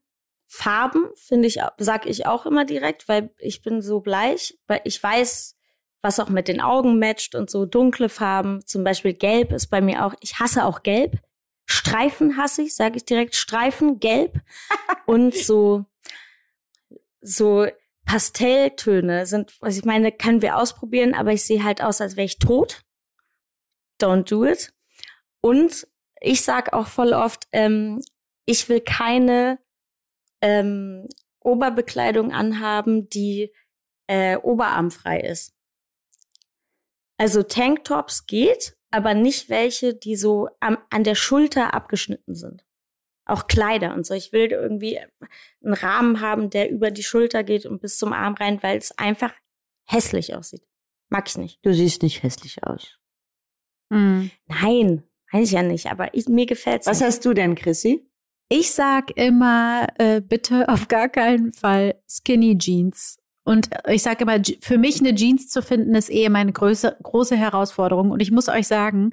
Farben finde ich, sag ich auch immer direkt, weil ich bin so bleich, weil ich weiß, was auch mit den Augen matcht und so dunkle Farben, zum Beispiel Gelb ist bei mir auch, ich hasse auch Gelb. Streifen hasse ich, sage ich direkt, Streifen, Gelb und so, so Pastelltöne sind, was ich meine, können wir ausprobieren, aber ich sehe halt aus, als wäre ich tot. Don't do it. Und ich sag auch voll oft, ähm, ich will keine ähm, Oberbekleidung anhaben, die äh, oberarmfrei ist. Also Tanktops geht, aber nicht welche, die so am, an der Schulter abgeschnitten sind. Auch Kleider und so. Ich will irgendwie einen Rahmen haben, der über die Schulter geht und bis zum Arm rein, weil es einfach hässlich aussieht. Mag ich nicht. Du siehst nicht hässlich aus. Hm. Nein, weiß ich ja nicht, aber ich, mir gefällt's. Was nicht. hast du denn, Chrissy? Ich sag immer, äh, bitte auf gar keinen Fall Skinny Jeans. Und ich sage immer, für mich eine Jeans zu finden, ist eh meine größe, große Herausforderung. Und ich muss euch sagen,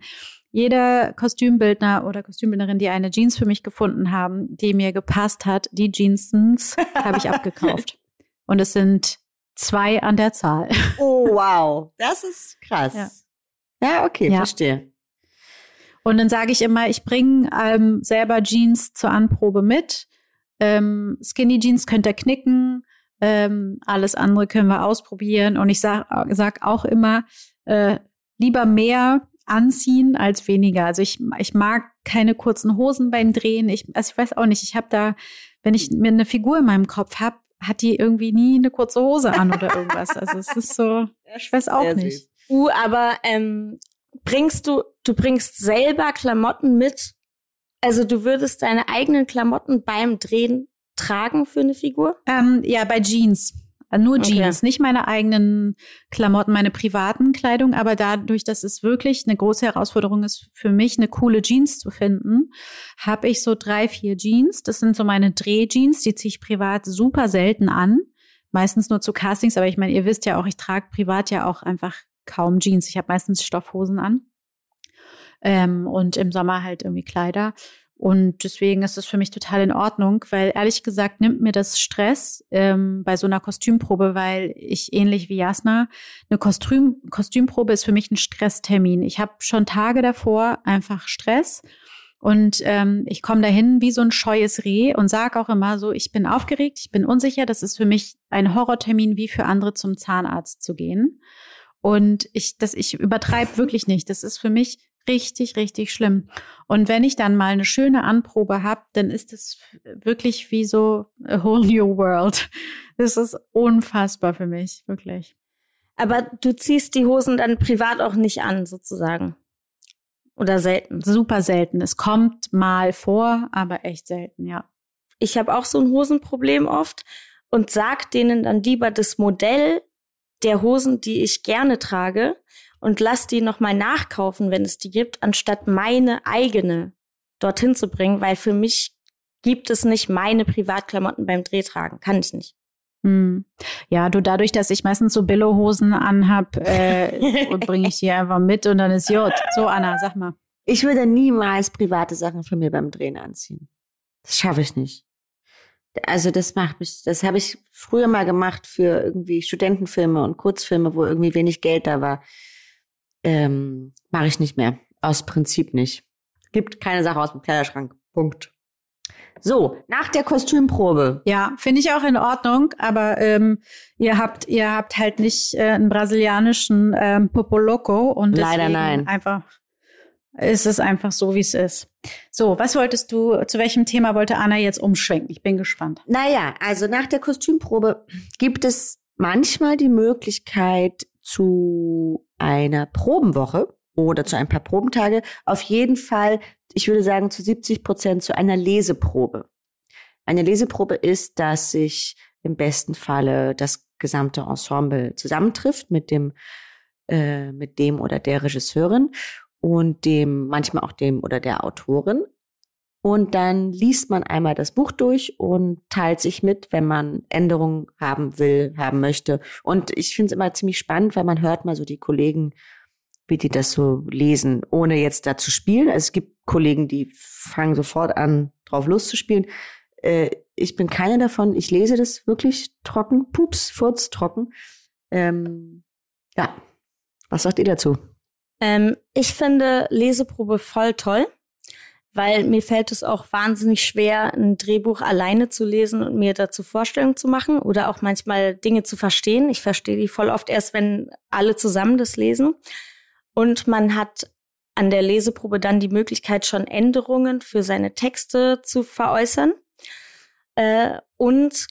jeder Kostümbildner oder Kostümbildnerin, die eine Jeans für mich gefunden haben, die mir gepasst hat, die Jeansons habe ich abgekauft. Und es sind zwei an der Zahl. Oh, wow. Das ist krass. Ja, ja okay, ja. verstehe. Und dann sage ich immer, ich bringe ähm, selber Jeans zur Anprobe mit. Ähm, Skinny Jeans könnt ihr knicken. Ähm, alles andere können wir ausprobieren. Und ich sag, sag auch immer, äh, lieber mehr anziehen als weniger. Also ich, ich mag keine kurzen Hosen beim Drehen. Ich, also ich weiß auch nicht, ich habe da, wenn ich mir eine Figur in meinem Kopf habe, hat die irgendwie nie eine kurze Hose an oder irgendwas. Also es ist so, ich weiß auch nicht. Uh, aber ähm, bringst du, du bringst selber Klamotten mit? Also du würdest deine eigenen Klamotten beim Drehen tragen für eine Figur? Ähm, ja, bei Jeans. Äh, nur Jeans, okay. nicht meine eigenen Klamotten, meine privaten Kleidung, aber dadurch, dass es wirklich eine große Herausforderung ist, für mich eine coole Jeans zu finden, habe ich so drei, vier Jeans. Das sind so meine Drehjeans, die ziehe ich privat super selten an. Meistens nur zu Castings, aber ich meine, ihr wisst ja auch, ich trage privat ja auch einfach kaum Jeans. Ich habe meistens Stoffhosen an. Ähm, und im Sommer halt irgendwie Kleider. Und deswegen ist es für mich total in Ordnung, weil ehrlich gesagt nimmt mir das Stress ähm, bei so einer Kostümprobe, weil ich ähnlich wie Jasna, eine Kostüm, Kostümprobe ist für mich ein Stresstermin. Ich habe schon Tage davor einfach Stress und ähm, ich komme dahin wie so ein scheues Reh und sage auch immer so, ich bin aufgeregt, ich bin unsicher. Das ist für mich ein Horrortermin, wie für andere zum Zahnarzt zu gehen. Und ich, das, ich übertreibe wirklich nicht. Das ist für mich richtig, richtig schlimm. Und wenn ich dann mal eine schöne Anprobe habe, dann ist es wirklich wie so a whole new world. Das ist unfassbar für mich, wirklich. Aber du ziehst die Hosen dann privat auch nicht an, sozusagen. Oder selten? Super selten. Es kommt mal vor, aber echt selten, ja. Ich habe auch so ein Hosenproblem oft und sag denen dann lieber das Modell der Hosen, die ich gerne trage und lass die nochmal nachkaufen, wenn es die gibt, anstatt meine eigene dorthin zu bringen, weil für mich gibt es nicht meine Privatklamotten beim Drehtragen. Kann ich nicht. Hm. Ja, du dadurch, dass ich meistens so Billo-Hosen anhab, äh, und bringe ich die einfach mit und dann ist Jod. So, Anna, sag mal. Ich würde niemals private Sachen von mir beim Drehen anziehen. Das schaffe ich nicht. Also das macht mich, das habe ich früher mal gemacht für irgendwie Studentenfilme und Kurzfilme, wo irgendwie wenig Geld da war. Ähm, Mache ich nicht mehr. Aus Prinzip nicht. Gibt keine Sache aus dem Kleiderschrank. Punkt. So, nach der Kostümprobe. Ja, finde ich auch in Ordnung, aber ähm, ihr habt ihr habt halt nicht äh, einen brasilianischen ähm, Popoloco und Leider nein. einfach ist es einfach so, wie es ist. So, was wolltest du, zu welchem Thema wollte Anna jetzt umschwenken? Ich bin gespannt. Naja, also nach der Kostümprobe gibt es manchmal die Möglichkeit zu einer Probenwoche oder zu ein paar Probentage. Auf jeden Fall, ich würde sagen, zu 70 Prozent zu einer Leseprobe. Eine Leseprobe ist, dass sich im besten Falle das gesamte Ensemble zusammentrifft mit dem, äh, mit dem oder der Regisseurin und dem, manchmal auch dem oder der Autorin. Und dann liest man einmal das Buch durch und teilt sich mit, wenn man Änderungen haben will, haben möchte. Und ich finde es immer ziemlich spannend, weil man hört mal so die Kollegen wie die das so lesen, ohne jetzt da zu spielen. Also es gibt Kollegen, die fangen sofort an, drauf loszuspielen. Äh, ich bin keine davon. Ich lese das wirklich trocken, pups, furz, trocken. Ähm, ja, was sagt ihr dazu? Ähm, ich finde Leseprobe voll toll, weil mir fällt es auch wahnsinnig schwer, ein Drehbuch alleine zu lesen und mir dazu Vorstellungen zu machen oder auch manchmal Dinge zu verstehen. Ich verstehe die voll oft erst, wenn alle zusammen das lesen. Und man hat an der Leseprobe dann die Möglichkeit, schon Änderungen für seine Texte zu veräußern. Äh, und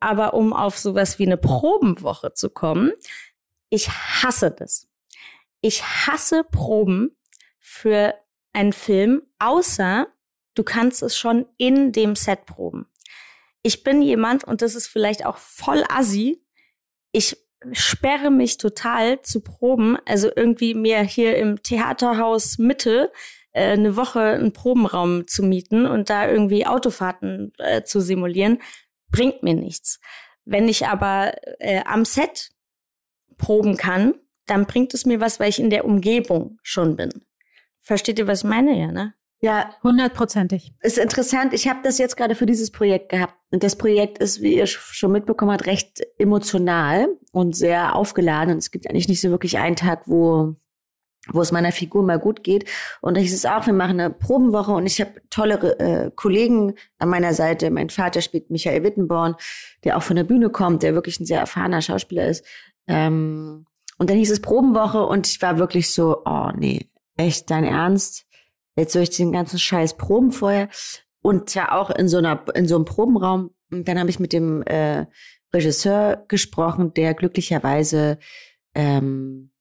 aber um auf sowas wie eine Probenwoche zu kommen, ich hasse das. Ich hasse Proben für einen Film, außer du kannst es schon in dem Set proben. Ich bin jemand, und das ist vielleicht auch voll assi, ich sperre mich total zu Proben. Also irgendwie mir hier im Theaterhaus Mitte äh, eine Woche einen Probenraum zu mieten und da irgendwie Autofahrten äh, zu simulieren, bringt mir nichts. Wenn ich aber äh, am Set proben kann, dann bringt es mir was, weil ich in der Umgebung schon bin. Versteht ihr, was ich meine, ja, ne? Ja, hundertprozentig. Ist interessant. Ich habe das jetzt gerade für dieses Projekt gehabt. Und das Projekt ist, wie ihr schon mitbekommen habt, recht emotional und sehr aufgeladen. Und es gibt eigentlich nicht so wirklich einen Tag, wo wo es meiner Figur mal gut geht. Und ich ist auch, wir machen eine Probenwoche und ich habe tolle äh, Kollegen an meiner Seite. Mein Vater spielt Michael Wittenborn, der auch von der Bühne kommt, der wirklich ein sehr erfahrener Schauspieler ist. Ähm, und dann hieß es Probenwoche und ich war wirklich so, oh nee, echt dein Ernst? Jetzt soll ich den ganzen Scheiß proben vorher. Und ja auch in so einer, in so einem Probenraum. Und dann habe ich mit dem äh, Regisseur gesprochen, der glücklicherweise ähm,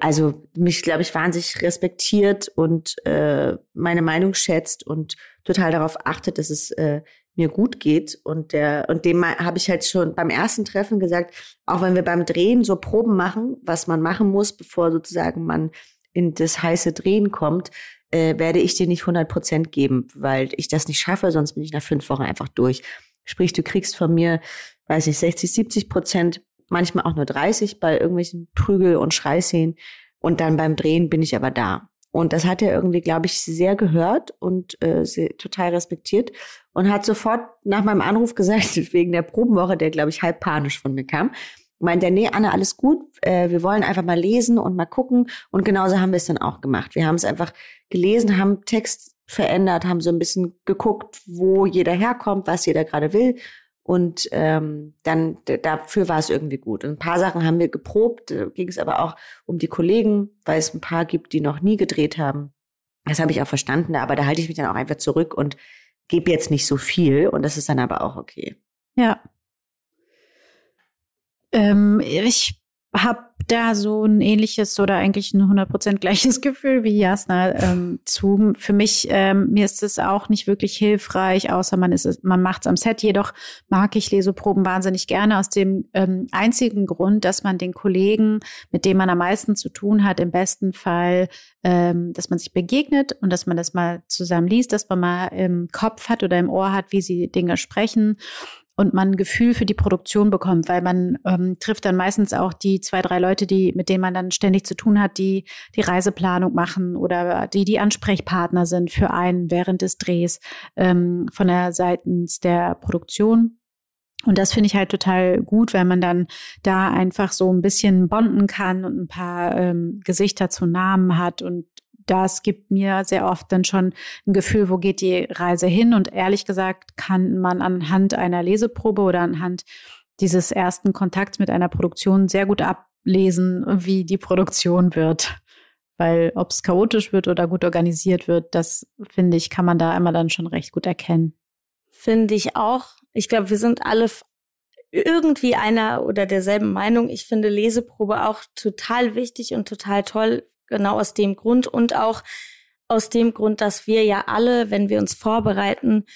also mich, glaube ich, wahnsinnig respektiert und äh, meine Meinung schätzt und total darauf achtet, dass es äh, mir gut geht. Und der und dem habe ich halt schon beim ersten Treffen gesagt, auch wenn wir beim Drehen so Proben machen, was man machen muss, bevor sozusagen man in das heiße Drehen kommt, äh, werde ich dir nicht 100 Prozent geben, weil ich das nicht schaffe, sonst bin ich nach fünf Wochen einfach durch. Sprich, du kriegst von mir, weiß ich, 60, 70 Prozent, manchmal auch nur 30 bei irgendwelchen Prügel- und Schreiszenen. Und dann beim Drehen bin ich aber da. Und das hat er irgendwie, glaube ich, sehr gehört und äh, total respektiert und hat sofort nach meinem Anruf gesagt, wegen der Probenwoche, der, glaube ich, halb panisch von mir kam, meint er, nee, Anne, alles gut. Äh, wir wollen einfach mal lesen und mal gucken. Und genauso haben wir es dann auch gemacht. Wir haben es einfach gelesen, haben Text verändert, haben so ein bisschen geguckt, wo jeder herkommt, was jeder gerade will. Und ähm, dann dafür war es irgendwie gut. Und ein paar Sachen haben wir geprobt, da ging es aber auch um die Kollegen, weil es ein paar gibt, die noch nie gedreht haben. Das habe ich auch verstanden, aber da halte ich mich dann auch einfach zurück und gebe jetzt nicht so viel. Und das ist dann aber auch okay. Ja, ähm, ich habe da so ein ähnliches oder eigentlich ein 100% gleiches Gefühl wie Jasna ähm, zu. Für mich, ähm, mir ist es auch nicht wirklich hilfreich, außer man ist man macht es am Set. Jedoch mag ich Leseproben wahnsinnig gerne aus dem ähm, einzigen Grund, dass man den Kollegen, mit denen man am meisten zu tun hat, im besten Fall, ähm, dass man sich begegnet und dass man das mal zusammen liest, dass man mal im Kopf hat oder im Ohr hat, wie sie Dinge sprechen und man ein Gefühl für die Produktion bekommt, weil man ähm, trifft dann meistens auch die zwei, drei Leute, die, mit denen man dann ständig zu tun hat, die die Reiseplanung machen oder die die Ansprechpartner sind für einen während des Drehs ähm, von der seitens der Produktion. Und das finde ich halt total gut, weil man dann da einfach so ein bisschen bonden kann und ein paar ähm, Gesichter zu Namen hat und das gibt mir sehr oft dann schon ein Gefühl, wo geht die Reise hin. Und ehrlich gesagt kann man anhand einer Leseprobe oder anhand dieses ersten Kontakts mit einer Produktion sehr gut ablesen, wie die Produktion wird. Weil ob es chaotisch wird oder gut organisiert wird, das finde ich, kann man da immer dann schon recht gut erkennen. Finde ich auch. Ich glaube, wir sind alle irgendwie einer oder derselben Meinung. Ich finde Leseprobe auch total wichtig und total toll Genau aus dem Grund und auch aus dem Grund, dass wir ja alle, wenn wir uns vorbereiten,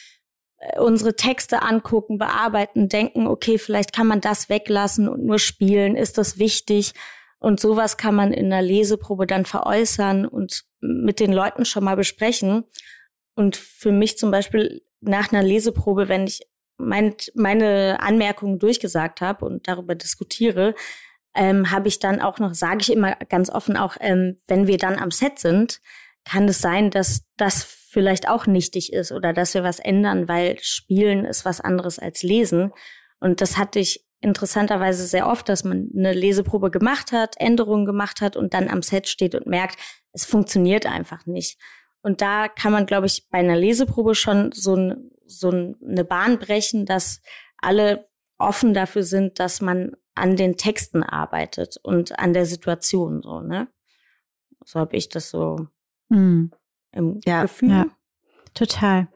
äh, unsere Texte angucken, bearbeiten, denken, okay, vielleicht kann man das weglassen und nur spielen, ist das wichtig? Und sowas kann man in einer Leseprobe dann veräußern und mit den Leuten schon mal besprechen. Und für mich zum Beispiel nach einer Leseprobe, wenn ich mein, meine Anmerkungen durchgesagt habe und darüber diskutiere, ähm, habe ich dann auch noch, sage ich immer ganz offen, auch ähm, wenn wir dann am Set sind, kann es sein, dass das vielleicht auch nichtig ist oder dass wir was ändern, weil Spielen ist was anderes als Lesen. Und das hatte ich interessanterweise sehr oft, dass man eine Leseprobe gemacht hat, Änderungen gemacht hat und dann am Set steht und merkt, es funktioniert einfach nicht. Und da kann man, glaube ich, bei einer Leseprobe schon so, ein, so eine Bahn brechen, dass alle offen dafür sind, dass man an den Texten arbeitet und an der Situation so, ne? So habe ich das so hm. im ja, Gefühl. Ja, total.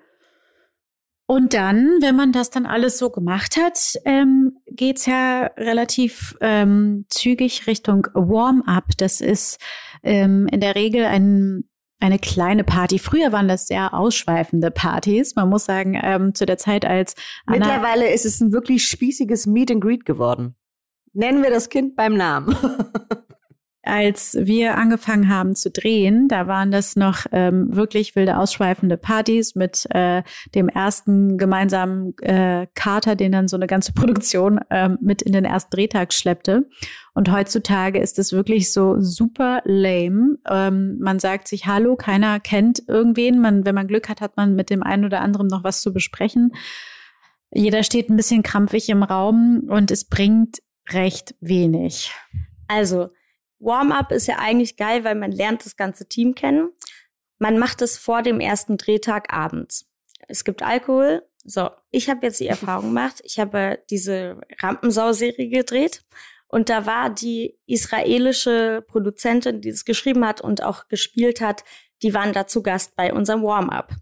Und dann, wenn man das dann alles so gemacht hat, ähm, geht's ja relativ ähm, zügig Richtung Warm-up. Das ist ähm, in der Regel ein eine kleine Party. Früher waren das sehr ausschweifende Partys. Man muss sagen, ähm, zu der Zeit als Anna Mittlerweile ist es ein wirklich spießiges Meet and Greet geworden. Nennen wir das Kind beim Namen. Als wir angefangen haben zu drehen, da waren das noch ähm, wirklich wilde, ausschweifende Partys mit äh, dem ersten gemeinsamen äh, Kater, den dann so eine ganze Produktion äh, mit in den ersten Drehtag schleppte. Und heutzutage ist es wirklich so super lame. Ähm, man sagt sich Hallo, keiner kennt irgendwen. Man, wenn man Glück hat, hat man mit dem einen oder anderen noch was zu besprechen. Jeder steht ein bisschen krampfig im Raum und es bringt recht wenig. Also, Warm-up ist ja eigentlich geil, weil man lernt das ganze Team kennen. Man macht es vor dem ersten Drehtag abends. Es gibt Alkohol. So, ich habe jetzt die Erfahrung gemacht. Ich habe diese Rampensau-Serie gedreht und da war die israelische Produzentin, die es geschrieben hat und auch gespielt hat, die waren da zu Gast bei unserem Warm-up.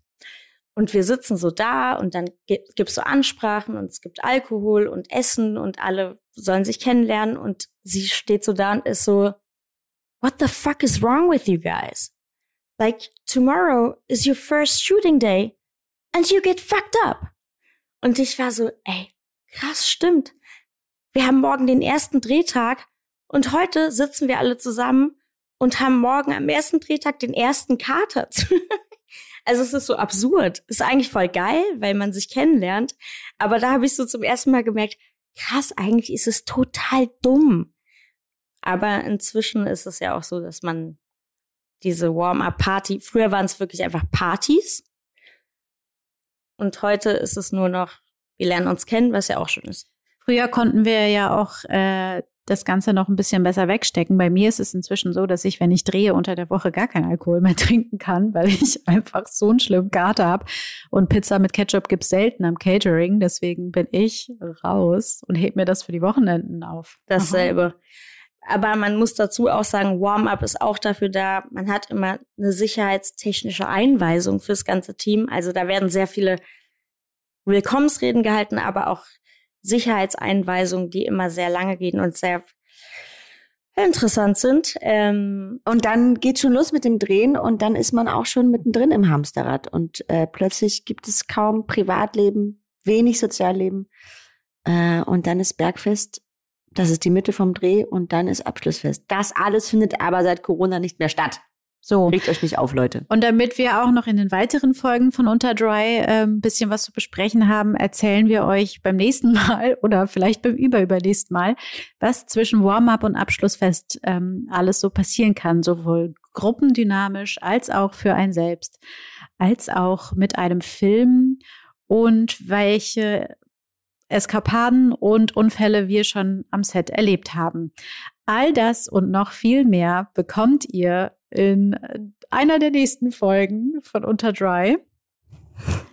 Und wir sitzen so da und dann gibt es so Ansprachen und es gibt Alkohol und Essen und alle sollen sich kennenlernen und sie steht so da und ist so, what the fuck is wrong with you guys? Like, tomorrow is your first shooting day and you get fucked up. Und ich war so, ey, krass, stimmt. Wir haben morgen den ersten Drehtag und heute sitzen wir alle zusammen und haben morgen am ersten Drehtag den ersten Kater. Also es ist so absurd. Ist eigentlich voll geil, weil man sich kennenlernt. Aber da habe ich so zum ersten Mal gemerkt, krass, eigentlich ist es total dumm. Aber inzwischen ist es ja auch so, dass man diese Warm-up-Party, früher waren es wirklich einfach Partys. Und heute ist es nur noch, wir lernen uns kennen, was ja auch schön ist. Früher konnten wir ja auch äh, das Ganze noch ein bisschen besser wegstecken. Bei mir ist es inzwischen so, dass ich, wenn ich drehe, unter der Woche gar keinen Alkohol mehr trinken kann, weil ich einfach so einen schlimmen Kater habe. Und Pizza mit Ketchup gibt's selten am Catering. Deswegen bin ich raus und heb mir das für die Wochenenden auf. Dasselbe. Aber man muss dazu auch sagen, Warm-up ist auch dafür da. Man hat immer eine sicherheitstechnische Einweisung fürs ganze Team. Also da werden sehr viele Willkommensreden gehalten, aber auch Sicherheitseinweisungen, die immer sehr lange gehen und sehr interessant sind. Ähm, und dann geht schon los mit dem Drehen und dann ist man auch schon mittendrin im Hamsterrad und äh, plötzlich gibt es kaum Privatleben, wenig Sozialleben äh, und dann ist Bergfest, das ist die Mitte vom Dreh und dann ist Abschlussfest. Das alles findet aber seit Corona nicht mehr statt. So. Regt euch nicht auf, Leute. Und damit wir auch noch in den weiteren Folgen von Unter Dry äh, ein bisschen was zu besprechen haben, erzählen wir euch beim nächsten Mal oder vielleicht beim überübernächsten Mal, was zwischen Warm-up und Abschlussfest ähm, alles so passieren kann, sowohl gruppendynamisch als auch für ein selbst, als auch mit einem Film und welche Eskapaden und Unfälle wir schon am Set erlebt haben. All das und noch viel mehr bekommt ihr in einer der nächsten Folgen von Unter Dry.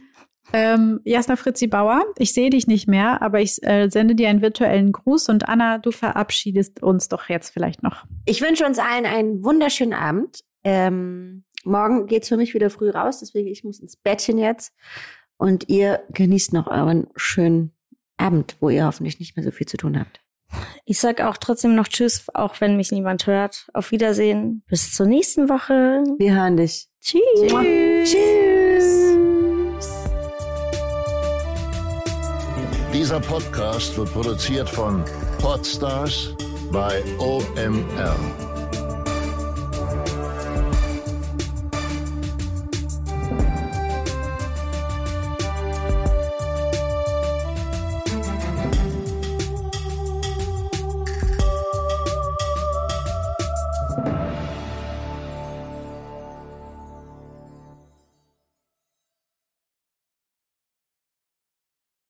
Ähm, Jasna Fritzi Bauer, ich sehe dich nicht mehr, aber ich äh, sende dir einen virtuellen Gruß und Anna, du verabschiedest uns doch jetzt vielleicht noch. Ich wünsche uns allen einen wunderschönen Abend. Ähm, morgen es für mich wieder früh raus, deswegen ich muss ins Bettchen jetzt. Und ihr genießt noch euren schönen Abend, wo ihr hoffentlich nicht mehr so viel zu tun habt. Ich sag auch trotzdem noch Tschüss, auch wenn mich niemand hört. Auf Wiedersehen. Bis zur nächsten Woche. Wir hören dich. Tschüss. Tschüss. Tschüss. Dieser Podcast wird produziert von Podstars bei OMR.